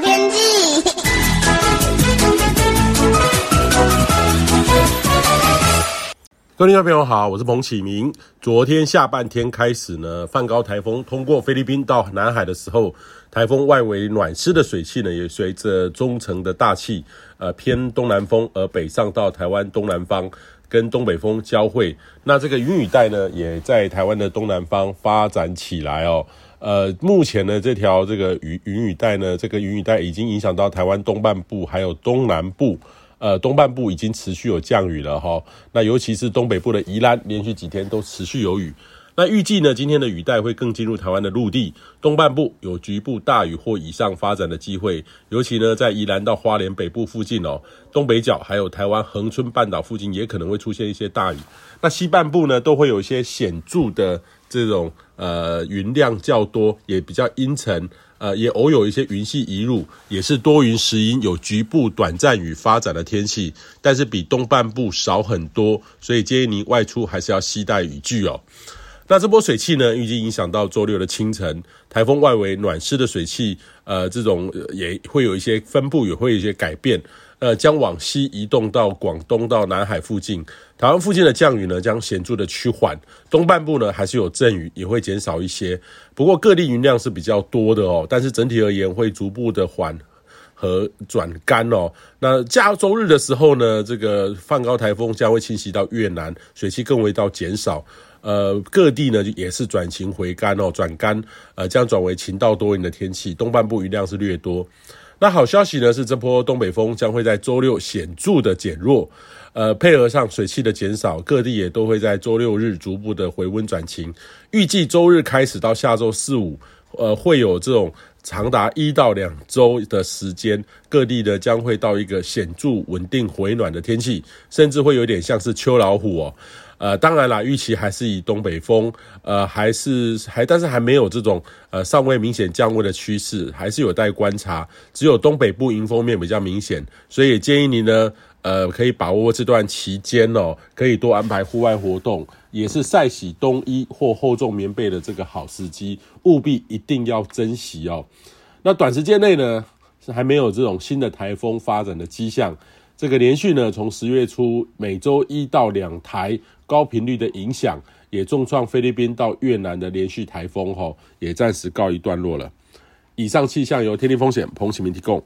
天气。各位听众朋友好，我是彭启明。昨天下半天开始呢，梵高台风通过菲律宾到南海的时候，台风外围暖湿的水汽呢，也随着中层的大气，呃偏东南风而北上到台湾东南方，跟东北风交汇。那这个云雨带呢，也在台湾的东南方发展起来哦。呃，目前呢，这条这个云云雨带呢，这个云雨带已经影响到台湾东半部，还有东南部。呃，东半部已经持续有降雨了哈，那尤其是东北部的宜兰，连续几天都持续有雨。那预计呢，今天的雨带会更进入台湾的陆地，东半部有局部大雨或以上发展的机会，尤其呢，在宜兰到花莲北部附近哦，东北角还有台湾恒春半岛附近也可能会出现一些大雨。那西半部呢，都会有一些显著的这种呃云量较多，也比较阴沉。呃，也偶有一些云系移入，也是多云时阴，有局部短暂雨发展的天气，但是比东半部少很多，所以建议您外出还是要携带雨具哦。那这波水汽呢，预计影响到周六的清晨，台风外围暖湿的水汽，呃，这种也会有一些分布，也会有一些改变。呃，将往西移动到广东到南海附近，台湾附近的降雨呢，将显著的趋缓，东半部呢还是有阵雨，也会减少一些。不过各地云量是比较多的哦，但是整体而言会逐步的缓和转干哦。那下周日的时候呢，这个梵高台风将会侵袭到越南，水汽更为到减少。呃，各地呢也是转晴回干哦，转干，呃，将转为晴到多云的天气，东半部云量是略多。那好消息呢是，这波东北风将会在周六显著的减弱，呃，配合上水汽的减少，各地也都会在周六日逐步的回温转晴。预计周日开始到下周四五，呃，会有这种长达一到两周的时间，各地的将会到一个显著稳定回暖的天气，甚至会有点像是秋老虎哦。呃，当然啦，预期还是以东北风，呃，还是还，但是还没有这种呃尚未明显降温的趋势，还是有待观察。只有东北部迎风面比较明显，所以建议你呢，呃，可以把握这段期间哦，可以多安排户外活动，也是晒洗冬衣或厚重棉被的这个好时机，务必一定要珍惜哦。那短时间内呢，是还没有这种新的台风发展的迹象。这个连续呢，从十月初每周一到两台高频率的影响，也重创菲律宾到越南的连续台风，吼，也暂时告一段落了。以上气象由天气风险彭启明提供。